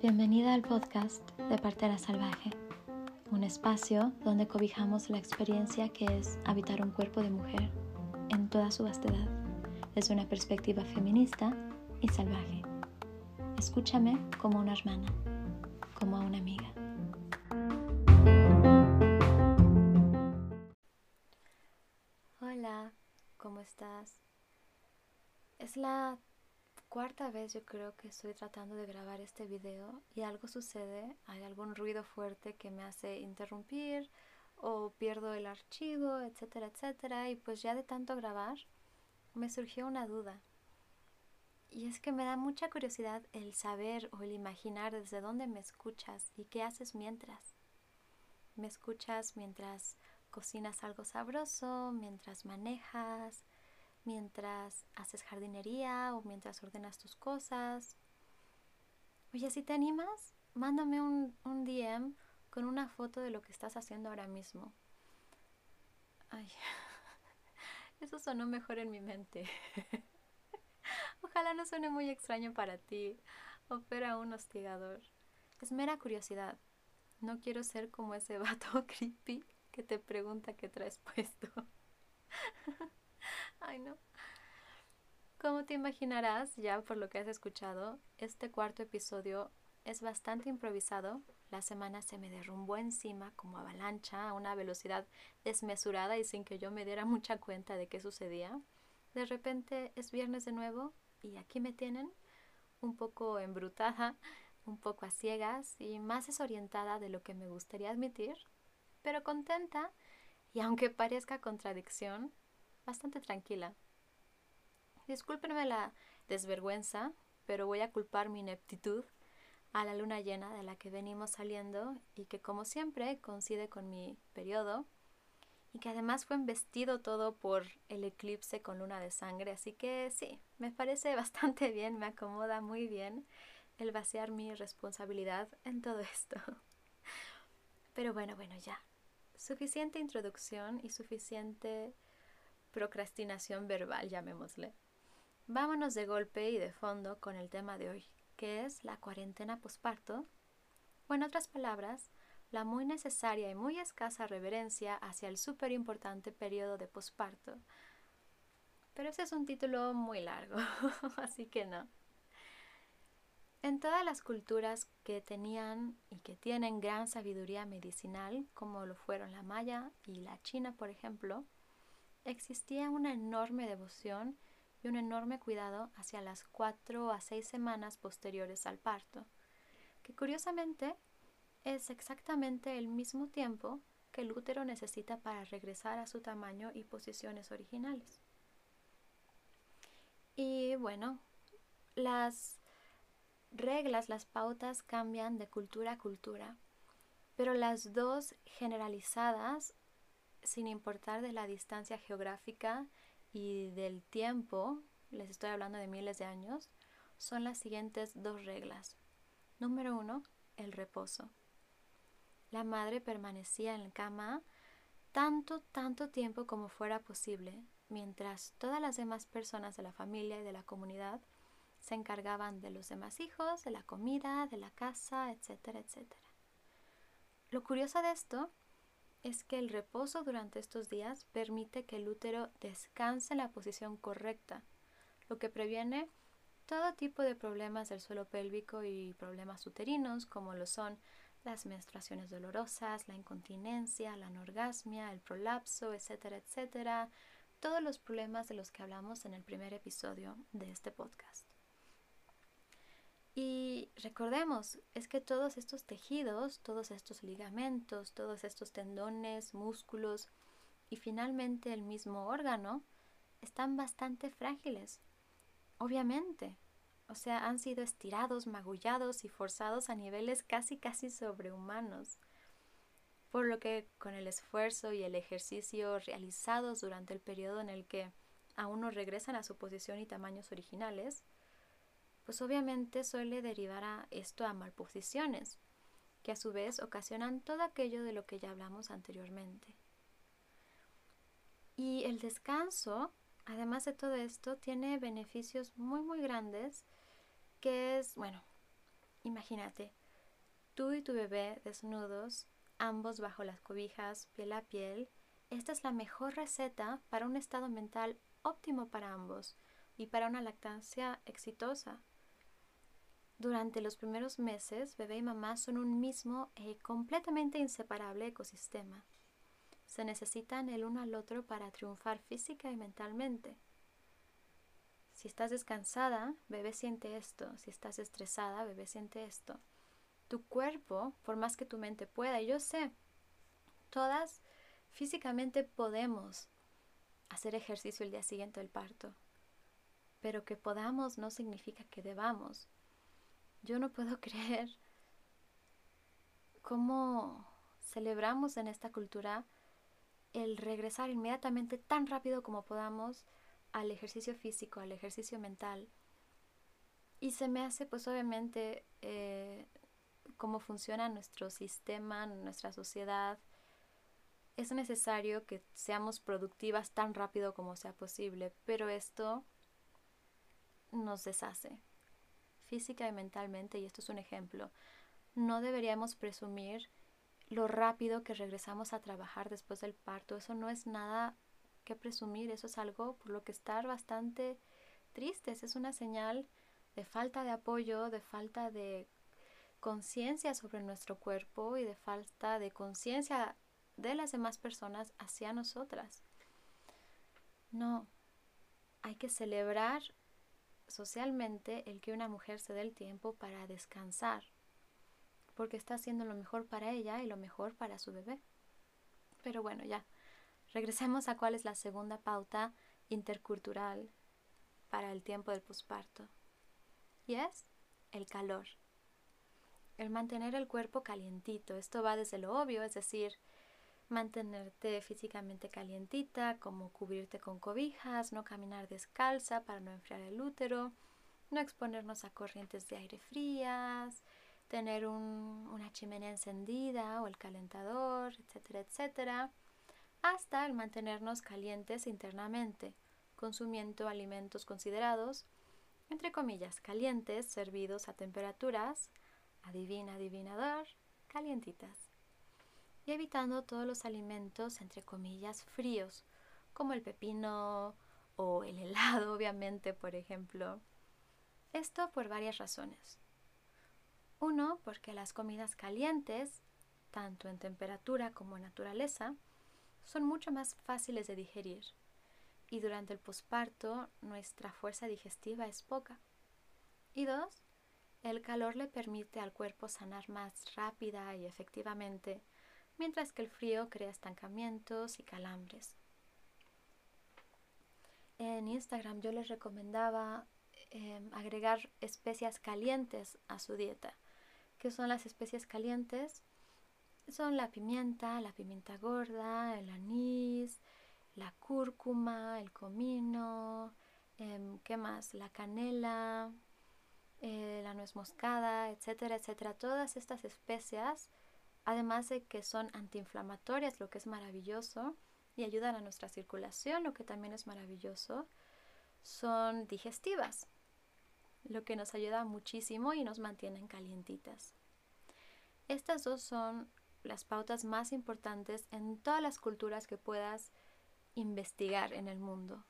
Bienvenida al podcast de Partera Salvaje, un espacio donde cobijamos la experiencia que es habitar un cuerpo de mujer en toda su vastedad, desde una perspectiva feminista y salvaje. Escúchame como una hermana, como a una amiga. Es la cuarta vez yo creo que estoy tratando de grabar este video y algo sucede, hay algún ruido fuerte que me hace interrumpir o pierdo el archivo, etcétera, etcétera. Y pues ya de tanto grabar me surgió una duda. Y es que me da mucha curiosidad el saber o el imaginar desde dónde me escuchas y qué haces mientras. ¿Me escuchas mientras cocinas algo sabroso, mientras manejas, mientras haces jardinería o mientras ordenas tus cosas. Oye, si te animas, mándame un, un DM con una foto de lo que estás haciendo ahora mismo. Ay, eso sonó mejor en mi mente. Ojalá no suene muy extraño para ti o fuera un hostigador. Es mera curiosidad. No quiero ser como ese vato creepy que te pregunta qué traes puesto. Ay, no. Como te imaginarás, ya por lo que has escuchado, este cuarto episodio es bastante improvisado. La semana se me derrumbó encima como avalancha a una velocidad desmesurada y sin que yo me diera mucha cuenta de qué sucedía. De repente es viernes de nuevo y aquí me tienen, un poco embrutada, un poco a ciegas y más desorientada de lo que me gustaría admitir, pero contenta y aunque parezca contradicción, bastante tranquila. Discúlpenme la desvergüenza, pero voy a culpar mi ineptitud a la luna llena de la que venimos saliendo y que como siempre coincide con mi periodo y que además fue embestido todo por el eclipse con luna de sangre, así que sí, me parece bastante bien, me acomoda muy bien el vaciar mi responsabilidad en todo esto. Pero bueno, bueno, ya. Suficiente introducción y suficiente procrastinación verbal, llamémosle. Vámonos de golpe y de fondo con el tema de hoy, que es la cuarentena posparto, o en otras palabras, la muy necesaria y muy escasa reverencia hacia el súper importante periodo de posparto. Pero ese es un título muy largo, así que no. En todas las culturas que tenían y que tienen gran sabiduría medicinal, como lo fueron la maya y la china, por ejemplo, existía una enorme devoción y un enorme cuidado hacia las cuatro a seis semanas posteriores al parto, que curiosamente es exactamente el mismo tiempo que el útero necesita para regresar a su tamaño y posiciones originales. Y bueno, las reglas, las pautas cambian de cultura a cultura, pero las dos generalizadas sin importar de la distancia geográfica y del tiempo, les estoy hablando de miles de años, son las siguientes dos reglas. Número uno, el reposo. La madre permanecía en cama tanto, tanto tiempo como fuera posible, mientras todas las demás personas de la familia y de la comunidad se encargaban de los demás hijos, de la comida, de la casa, etcétera, etcétera. Lo curioso de esto es que el reposo durante estos días permite que el útero descanse en la posición correcta, lo que previene todo tipo de problemas del suelo pélvico y problemas uterinos, como lo son las menstruaciones dolorosas, la incontinencia, la anorgasmia, el prolapso, etcétera, etcétera, todos los problemas de los que hablamos en el primer episodio de este podcast. Y recordemos, es que todos estos tejidos, todos estos ligamentos, todos estos tendones, músculos y finalmente el mismo órgano están bastante frágiles. Obviamente. O sea, han sido estirados, magullados y forzados a niveles casi casi sobrehumanos. Por lo que con el esfuerzo y el ejercicio realizados durante el periodo en el que aún no regresan a su posición y tamaños originales, pues obviamente suele derivar a esto a malposiciones, que a su vez ocasionan todo aquello de lo que ya hablamos anteriormente. Y el descanso además de todo esto, tiene beneficios muy, muy grandes, que es, bueno, imagínate, tú y tu bebé desnudos, ambos bajo las cobijas, piel a piel, esta es la mejor receta para un estado mental óptimo para ambos y para una lactancia exitosa. Durante los primeros meses, bebé y mamá son un mismo e completamente inseparable ecosistema. Se necesitan el uno al otro para triunfar física y mentalmente. Si estás descansada, bebé siente esto. Si estás estresada, bebé siente esto. Tu cuerpo, por más que tu mente pueda, y yo sé, todas físicamente podemos hacer ejercicio el día siguiente del parto, pero que podamos no significa que debamos. Yo no puedo creer cómo celebramos en esta cultura el regresar inmediatamente tan rápido como podamos al ejercicio físico, al ejercicio mental. Y se me hace pues obviamente eh, cómo funciona nuestro sistema, nuestra sociedad. Es necesario que seamos productivas tan rápido como sea posible, pero esto nos deshace física y mentalmente, y esto es un ejemplo. No deberíamos presumir lo rápido que regresamos a trabajar después del parto. Eso no es nada que presumir, eso es algo por lo que estar bastante tristes. Es una señal de falta de apoyo, de falta de conciencia sobre nuestro cuerpo y de falta de conciencia de las demás personas hacia nosotras. No, hay que celebrar socialmente el que una mujer se dé el tiempo para descansar, porque está haciendo lo mejor para ella y lo mejor para su bebé. Pero bueno, ya, regresemos a cuál es la segunda pauta intercultural para el tiempo del posparto. Y es el calor. El mantener el cuerpo calientito. Esto va desde lo obvio, es decir, mantenerte físicamente calientita, como cubrirte con cobijas, no caminar descalza para no enfriar el útero, no exponernos a corrientes de aire frías, tener una chimenea encendida o el calentador, etcétera, etcétera, hasta el mantenernos calientes internamente, consumiendo alimentos considerados, entre comillas, calientes, servidos a temperaturas, adivina, adivinador, calientitas y evitando todos los alimentos, entre comillas, fríos, como el pepino o el helado, obviamente, por ejemplo. Esto por varias razones. Uno, porque las comidas calientes, tanto en temperatura como en naturaleza, son mucho más fáciles de digerir y durante el posparto nuestra fuerza digestiva es poca. Y dos, el calor le permite al cuerpo sanar más rápida y efectivamente mientras que el frío crea estancamientos y calambres. En Instagram yo les recomendaba em, agregar especias calientes a su dieta. ¿Qué son las especias calientes? Son la pimienta, la pimienta gorda, el anís, la cúrcuma, el comino, em, ¿qué más? La canela, eh, la nuez moscada, etcétera, etcétera. Todas estas especias además de que son antiinflamatorias, lo que es maravilloso, y ayudan a nuestra circulación, lo que también es maravilloso, son digestivas, lo que nos ayuda muchísimo y nos mantienen calientitas. Estas dos son las pautas más importantes en todas las culturas que puedas investigar en el mundo.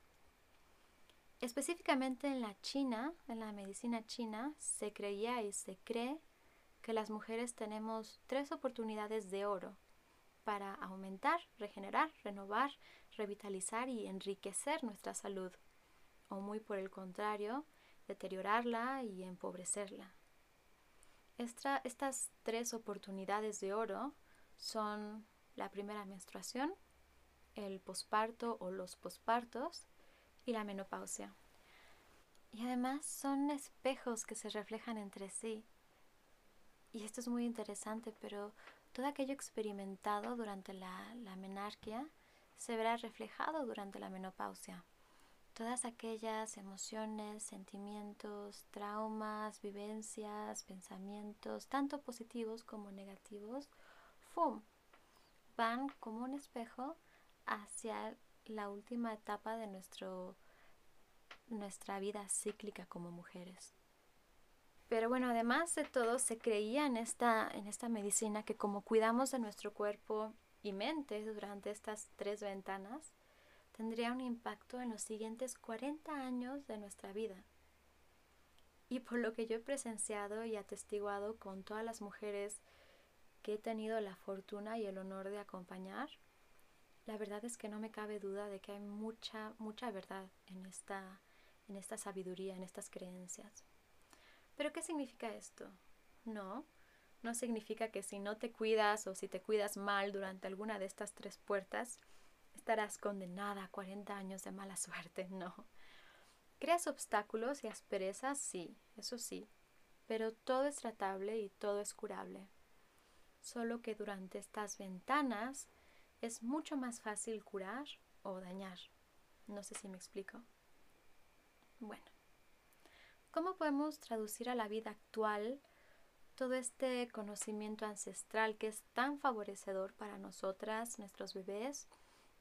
Específicamente en la China, en la medicina china, se creía y se cree que las mujeres tenemos tres oportunidades de oro para aumentar, regenerar, renovar, revitalizar y enriquecer nuestra salud, o muy por el contrario, deteriorarla y empobrecerla. estas tres oportunidades de oro son la primera menstruación, el posparto o los pospartos y la menopausia. Y además son espejos que se reflejan entre sí y esto es muy interesante, pero todo aquello experimentado durante la, la se verá reflejado durante la menopausia. Todas aquellas emociones, sentimientos, traumas, vivencias, pensamientos, tanto positivos como negativos, ¡fum! van como un espejo hacia la última etapa de nuestro nuestra vida cíclica como mujeres. Pero bueno, además de todo, se creía en esta, en esta medicina que como cuidamos de nuestro cuerpo y mente durante estas tres ventanas, tendría un impacto en los siguientes 40 años de nuestra vida. Y por lo que yo he presenciado y atestiguado con todas las mujeres que he tenido la fortuna y el honor de acompañar, la verdad es que no me cabe duda de que hay mucha, mucha verdad en esta, en esta sabiduría, en estas creencias. Pero ¿qué significa esto? No, no significa que si no te cuidas o si te cuidas mal durante alguna de estas tres puertas, estarás condenada a 40 años de mala suerte, no. ¿Creas obstáculos y asperezas? Sí, eso sí, pero todo es tratable y todo es curable. Solo que durante estas ventanas es mucho más fácil curar o dañar. No sé si me explico. Bueno, ¿cómo podemos traducir a la vida actual todo este conocimiento ancestral que es tan favorecedor para nosotras, nuestros bebés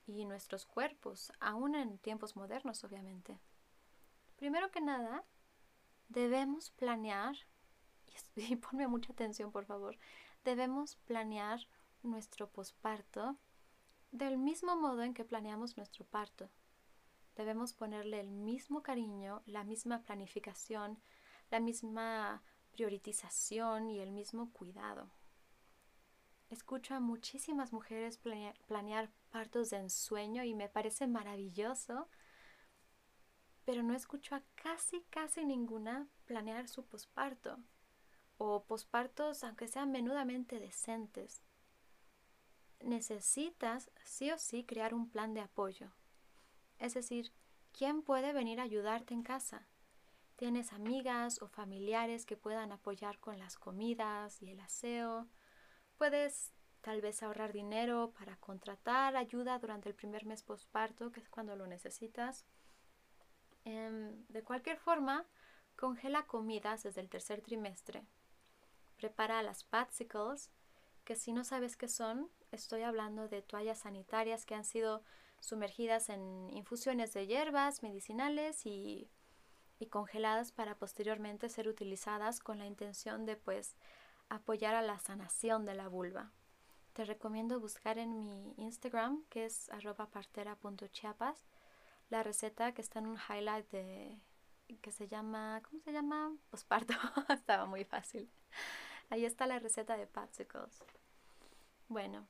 y nuestros cuerpos, aún en tiempos modernos, obviamente? Primero que nada, debemos planear, y, ponme mucha atención por favor, debemos planear nuestro posparto del mismo modo en que planeamos nuestro parto. Debemos ponerle el mismo cariño, la misma planificación, la misma priorización y el mismo cuidado. Escucho a muchísimas mujeres planear, partos de ensueño y me parece maravilloso, pero no escucho a casi, casi ninguna planear su posparto o pospartos, aunque sean menudamente decentes necesitas sí o sí crear un plan de apoyo. Es decir, ¿quién puede venir a ayudarte en casa? ¿Tienes amigas o familiares que puedan apoyar con las comidas y el aseo? Puedes tal vez ahorrar dinero para contratar ayuda durante el primer mes postparto, que es cuando lo necesitas. Em, de cualquier forma, congela comidas desde el tercer trimestre. Prepara las patsicles, que si no sabes qué son, Estoy hablando de toallas sanitarias que han sido sumergidas en infusiones de hierbas medicinales y, congeladas para posteriormente ser utilizadas con la intención de pues apoyar a la sanación de la vulva. Te recomiendo buscar en mi Instagram, que es partera.chiapas, la receta que está en un highlight de que se llama, ¿cómo se llama? Posparto. Estaba muy fácil. Ahí está la receta de Patsicles. Bueno,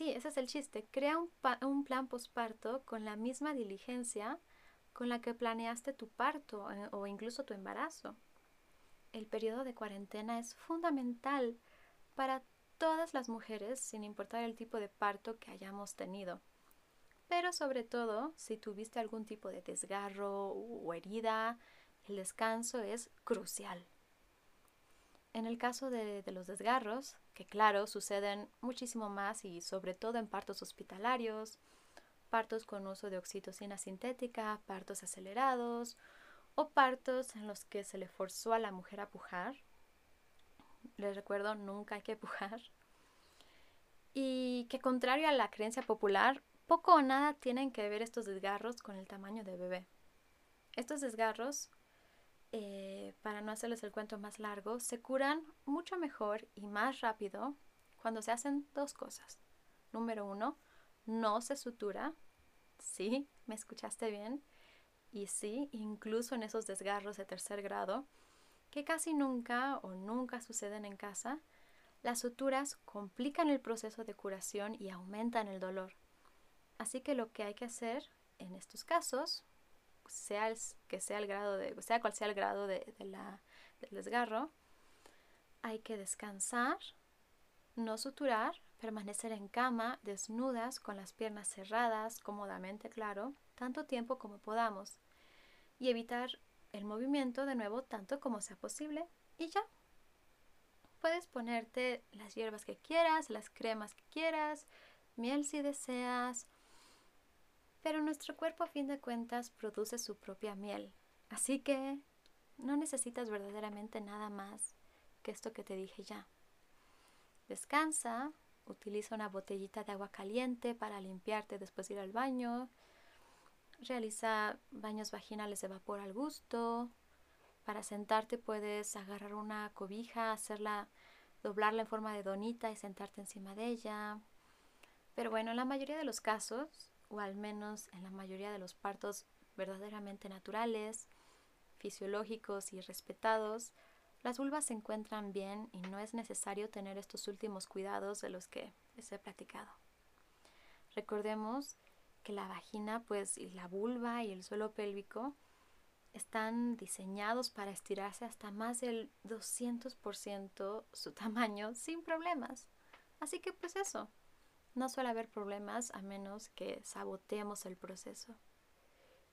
Sí, ese es el chiste. Crea un, plan posparto con la misma diligencia con la que planeaste tu parto eh, o incluso tu embarazo. El periodo de cuarentena es fundamental para todas las mujeres sin importar el tipo de parto que hayamos tenido. Pero sobre todo, si tuviste algún tipo de desgarro o herida, el descanso es crucial. En el caso de, los desgarros, que claro, suceden muchísimo más y sobre todo en partos hospitalarios, partos con uso de oxitocina sintética, partos acelerados o partos en los que se le forzó a la mujer a pujar. Les recuerdo, nunca hay que pujar. Y que contrario a la creencia popular, poco o nada tienen que ver estos desgarros con el tamaño de bebé. Estos desgarros eh, para no hacerles el cuento más largo, se curan mucho mejor y más rápido cuando se hacen dos cosas. Número uno, no se sutura. Sí, me escuchaste bien. Y sí, incluso en esos desgarros de tercer grado, que casi nunca o nunca suceden en casa, las suturas complican el proceso de curación y aumentan el dolor. Así que lo que hay que hacer en estos casos, sea que sea el grado de, sea cual sea el grado de, del desgarro, hay que descansar, no suturar, permanecer en cama, desnudas, con las piernas cerradas, cómodamente, claro, tanto tiempo como podamos, y evitar el movimiento de nuevo tanto como sea posible, y ya. Puedes ponerte las hierbas que quieras, las cremas que quieras, miel si deseas, pero nuestro cuerpo a fin de cuentas produce su propia miel. Así que no necesitas verdaderamente nada más que esto que te dije ya. Descansa, utiliza una botellita de agua caliente para limpiarte después de ir al baño. realiza baños vaginales de vapor al gusto. Para sentarte puedes agarrar una cobija, hacerla, doblarla en forma de donita y sentarte encima de ella. Pero bueno, en la mayoría de los casos, o al menos en la mayoría de los partos verdaderamente naturales, fisiológicos y respetados, las vulvas se encuentran bien y no es necesario tener estos últimos cuidados de los que les he platicado. Recordemos que la vagina, pues, y la vulva y el suelo pélvico están diseñados para estirarse hasta más del 200% su tamaño sin problemas. Así que pues eso, no suele haber problemas a menos que saboteemos el proceso.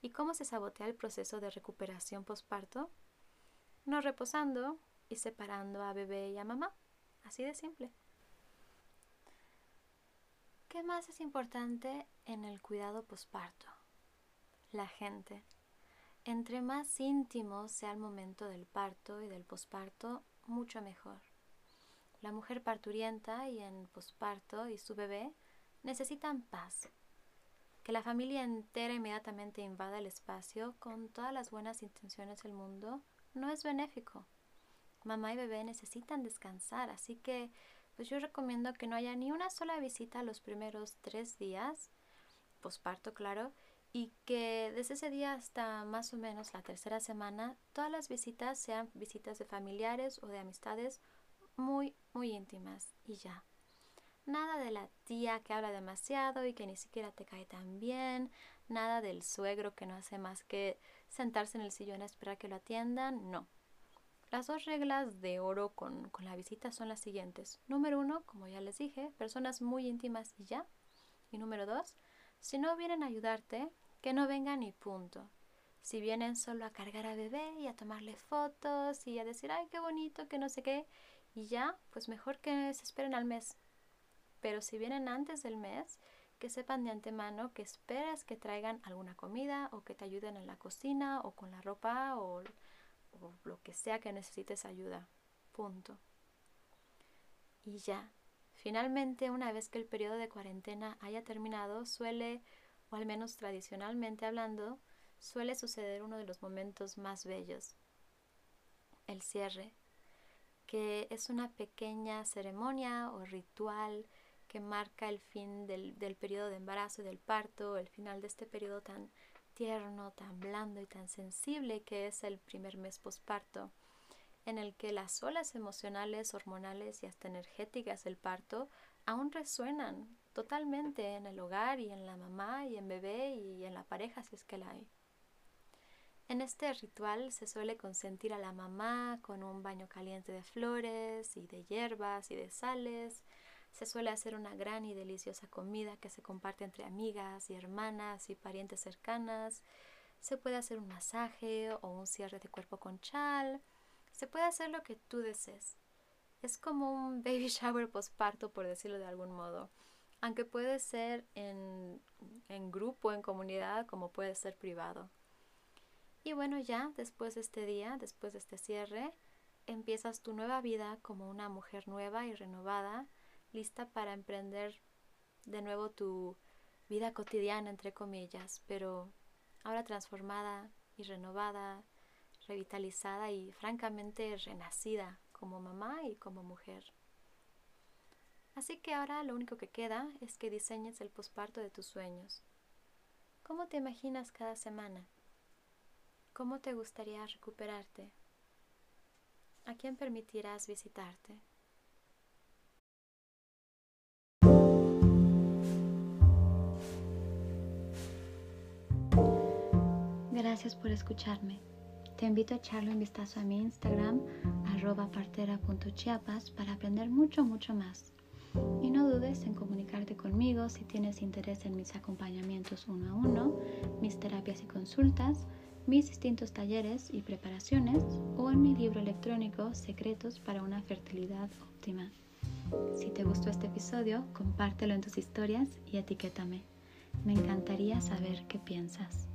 ¿Y cómo se sabotea el proceso de recuperación postparto? No reposando y separando a bebé y a mamá. Así de simple. ¿Qué más es importante en el cuidado posparto? La gente. Entre más íntimo sea el momento del parto y del posparto, mucho mejor. La mujer parturienta y en posparto y su bebé necesitan paz. Que la familia entera inmediatamente invada el espacio con todas las buenas intenciones del mundo no es benéfico. Mamá y bebé necesitan descansar, así que pues yo recomiendo que no haya ni una sola visita los primeros tres días, posparto claro, y que desde ese día hasta más o menos la tercera semana todas las visitas sean visitas de familiares o de amistades muy, muy íntimas y ya. Nada de la tía que habla demasiado y que ni siquiera te cae tan bien, nada del suegro que no hace más que sentarse en el sillón a esperar que lo atiendan, no. Las dos reglas de oro con, la visita son las siguientes. Número uno, como ya les dije, personas muy íntimas y ya. Y número dos, si no vienen a ayudarte, que no vengan y punto. Si vienen solo a cargar a bebé y a tomarle fotos y a decir, ay, qué bonito, que no sé qué, y ya, pues mejor que se esperen al mes. Pero si vienen antes del mes, que sepan de antemano que esperas que traigan alguna comida o que te ayuden en la cocina o con la ropa o o lo que sea que necesites ayuda. Punto. Y ya. Finalmente, una vez que el periodo de cuarentena haya terminado, suele, o al menos tradicionalmente hablando, suele suceder uno de los momentos más bellos, el cierre, que es una pequeña ceremonia o ritual que marca el fin del, del periodo de embarazo y del parto, el final de este periodo tan tierno, tan blando y tan sensible que es el primer mes posparto, en el que las olas emocionales, hormonales y hasta energéticas del parto aún resuenan totalmente en el hogar y en la mamá y en bebé y en la pareja si es que la hay. En este ritual se suele consentir a la mamá con un baño caliente de flores y de hierbas y de sales, se suele hacer una gran y deliciosa comida que se comparte entre amigas y hermanas y parientes cercanas. Se puede hacer un masaje o un cierre de cuerpo con chal. Se puede hacer lo que tú desees. Es como un baby shower postparto, por decirlo de algún modo. Aunque puede ser en, en grupo, en comunidad, como puede ser privado. Y bueno, ya después de este día, después de este cierre, empiezas tu nueva vida como una mujer nueva y renovada lista para emprender de nuevo tu vida cotidiana, entre comillas, pero ahora transformada y renovada, revitalizada y francamente renacida como mamá y como mujer. Así que ahora lo único que queda es que diseñes el posparto de tus sueños. ¿Cómo te imaginas cada semana? ¿Cómo te gustaría recuperarte? ¿A quién permitirás visitarte? Gracias por escucharme. Te invito a echarle un vistazo a mi Instagram, arroba partera.chiapas, para aprender mucho, mucho más. Y no dudes en comunicarte conmigo si tienes interés en mis acompañamientos uno a uno, mis terapias y consultas, mis distintos talleres y preparaciones o en mi libro electrónico Secretos para una fertilidad óptima. Si te gustó este episodio, compártelo en tus historias y etiquétame. Me encantaría saber qué piensas.